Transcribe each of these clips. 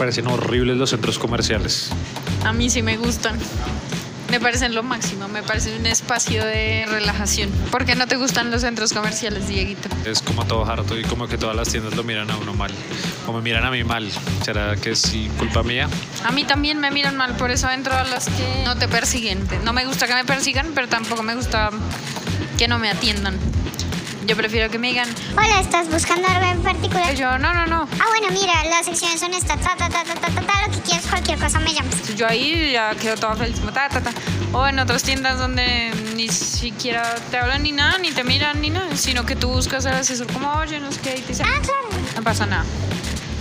parecen horribles los centros comerciales. A mí sí me gustan. Me parecen lo máximo, me parecen un espacio de relajación. ¿Por qué no te gustan los centros comerciales, Dieguito? Es como todo harto y como que todas las tiendas lo miran a uno mal. O me miran a mí mal. ¿Será que es culpa mía? A mí también me miran mal, por eso entro a las que no te persiguen. No me gusta que me persigan, pero tampoco me gusta que no me atiendan. Yo prefiero que me digan, Hola, ¿estás buscando algo en particular? yo no, no, no. Ah, bueno, mira, las secciones son estas, ta, ta, ta, ta, ta, ta, ta, lo que quieras, cualquier cosa me llamas. Yo ahí ya quedo toda feliz, como ta, ta, ta. O en otras tiendas donde ni siquiera te hablan ni nada, ni te miran ni nada, sino que tú buscas al asesor como, oye, no sé qué, y te dicen, Ah, claro. no pasa nada.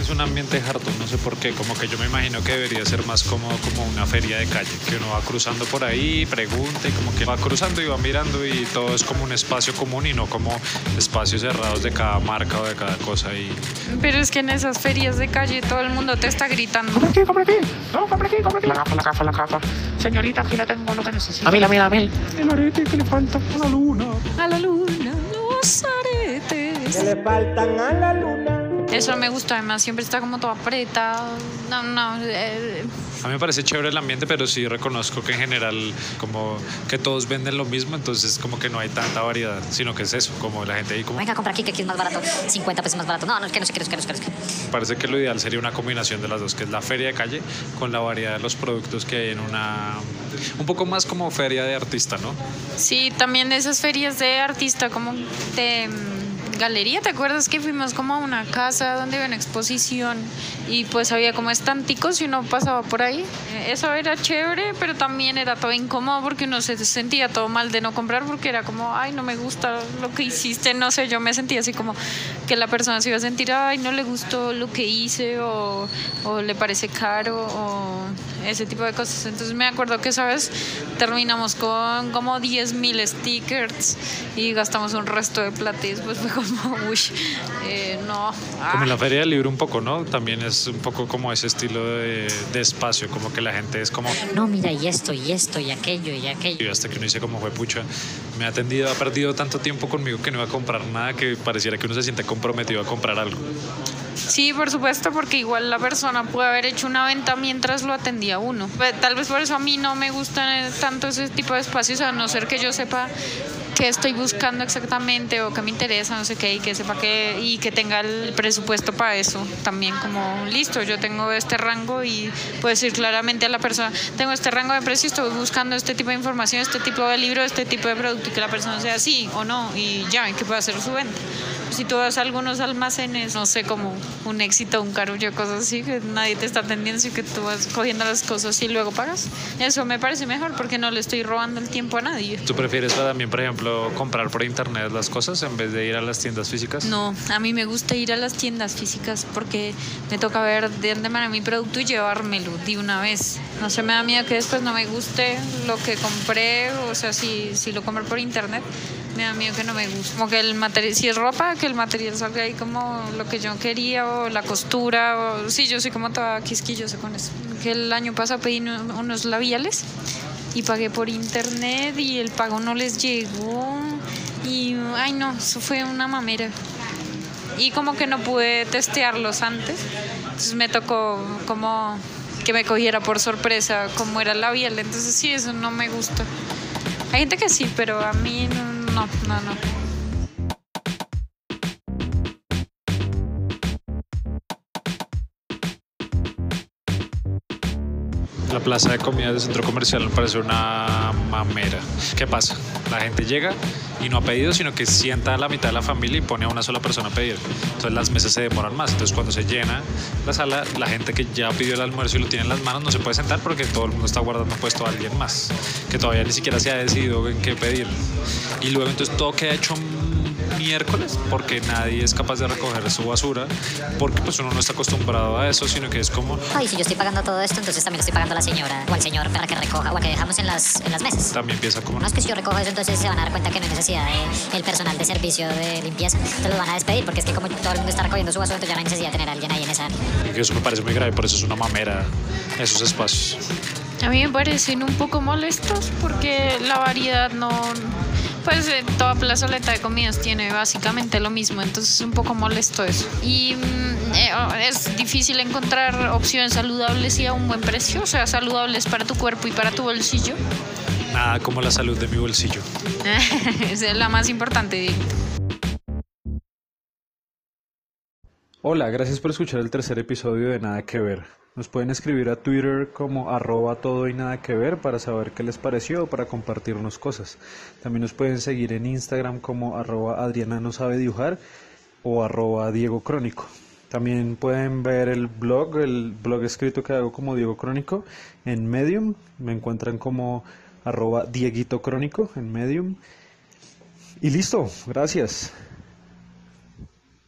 Es un ambiente harto, no sé por qué. Como que yo me imagino que debería ser más como, como una feria de calle. Que uno va cruzando por ahí, pregunta y como que va cruzando y va mirando y todo es como un espacio común y no como espacios cerrados de cada marca o de cada cosa. Y Pero es que en esas ferias de calle todo el mundo te está gritando. Compre aquí, compre aquí. No, compre aquí, compre aquí. La gafa, la gafa, la gafa. Señorita, aquí le tengo lo que necesita. A mí, a mí, a mí. El arete que le falta a la luna. A la luna, los aretes. que le faltan a la luna. Eso me gusta, además siempre está como todo apretado. No, no. eh, a mí me parece chévere el ambiente, pero sí reconozco que en general como que todos venden lo mismo, entonces como que no hay tanta variedad, sino que es eso, como la gente ahí como... Venga, compra aquí que aquí es más barato. 50 pesos más barato. No, no, es que no sé qué, no sé qué, no sé qué. Parece que lo ideal sería una combinación de las dos, que es la feria de calle con la variedad de los productos que hay en una... Un poco más como feria de artista, ¿no? Sí, también esas ferias de artista como de galería, ¿te acuerdas que fuimos como a una casa donde había una exposición y pues había como estanticos y uno pasaba por ahí? Eh, Eso era chévere, pero también era todo incómodo porque uno se sentía todo mal de no comprar porque era como, ay, no me gusta lo que hiciste, no sé, yo me sentía así como que la persona se iba a sentir, ay, no le gustó lo que hice o, o le parece caro o ese tipo de cosas. Entonces me acuerdo que, ¿sabes? Terminamos con como 10 mil stickers y gastamos un resto de plata y después fue como, uy, eh, no. Como en la ah. feria del libro un poco, ¿no? También es un poco como ese estilo de, de espacio, como que la gente es como... No, mira, y esto, y esto, y aquello, y aquello. Y hasta que uno dice como fue pucha, me ha atendido, ha perdido tanto tiempo conmigo que no iba a comprar nada que pareciera que uno se siente comprometido a comprar algo. Sí, por supuesto, porque igual la persona puede haber hecho una venta mientras lo atendía uno. Pe- Tal vez por eso a mí no me gustan tanto ese tipo de espacios, a no ser que yo sepa qué estoy buscando exactamente o qué me interesa, no sé qué, y que sepa que y que tenga el presupuesto para eso. También como, listo, yo tengo este rango y puedo decir claramente a la persona, tengo este rango de precio, estoy buscando este tipo de información, este tipo de libro, este tipo de producto, y que la persona sea sí o no, y ya, y que pueda hacer su venta. Si tú vas a algunos almacenes, no sé, como un éxito, un carullo, cosas así, que nadie te está atendiendo, y que tú vas cogiendo las cosas y luego pagas. Eso me parece mejor porque no le estoy robando el tiempo a nadie. ¿Tú prefieres también, por ejemplo, comprar por internet las cosas en vez de ir a las tiendas físicas? No, a mí me gusta ir a las tiendas físicas porque me toca ver de dónde viene mi producto y llevármelo de una vez. No sé, me da miedo que después no me guste lo que compré, o sea, si, si lo compro por internet, me da miedo que no me guste. Como que el material, si es ropa, que el material salga ahí como lo que yo quería, o la costura, o sí, yo soy como toda quisquillosa con eso. Que el año pasado pedí uno- unos labiales y pagué por internet y el pago no les llegó. Y, ay no, eso fue una mamera. Y como que no pude testearlos antes, entonces me tocó como que me cogiera por sorpresa cómo era el labial. Entonces sí, eso no me gusta. Hay gente que sí, pero a mí no, no, no. La plaza de comida del centro comercial me parece una mamera. ¿Qué pasa? La gente llega y no ha pedido, sino que sienta a la mitad de la familia y pone a una sola persona a pedir. Entonces las mesas se demoran más. Entonces cuando se llena la sala, la gente que ya pidió el almuerzo y lo tiene en las manos no se puede sentar porque todo el mundo está guardando puesto a alguien más, que todavía ni siquiera se ha decidido en qué pedir. Y luego entonces todo queda hecho miércoles porque nadie es capaz de recoger su basura porque pues uno no está acostumbrado a eso, sino que es como Ay, si yo estoy pagando todo esto, entonces también estoy pagando a la señora o al señor para que recoja o a que dejamos en las, en las mesas. también empieza como No es que si yo recojo eso, entonces se van a dar cuenta que no hay necesidad de el personal de servicio de limpieza. Entonces los van a despedir porque es que como todo el mundo está recogiendo su basura, entonces ya no hay necesidad de tener a alguien ahí en esa área. Y que eso me parece muy grave, por eso es una mamera esos espacios. A mí me parecen un poco molestos porque la variedad no... Pues eh, toda plazoleta de comidas tiene básicamente lo mismo, entonces es un poco molesto eso. Y mm, eh, oh, es difícil encontrar opciones saludables y a un buen precio, o sea, saludables para tu cuerpo y para tu bolsillo. Nada como la salud de mi bolsillo. Esa es la más importante, Diego. Hola, gracias por escuchar el tercer episodio de Nada que Ver. Nos pueden escribir a Twitter como arroba todo y nada que ver para saber qué les pareció o para compartirnos cosas. También nos pueden seguir en Instagram como arroba Adriana no sabe dibujar o arroba Diego Crónico. También pueden ver el blog, el blog escrito que hago como Diego Crónico en Medium. Me encuentran como arroba Dieguito Crónico en Medium. Y listo, gracias.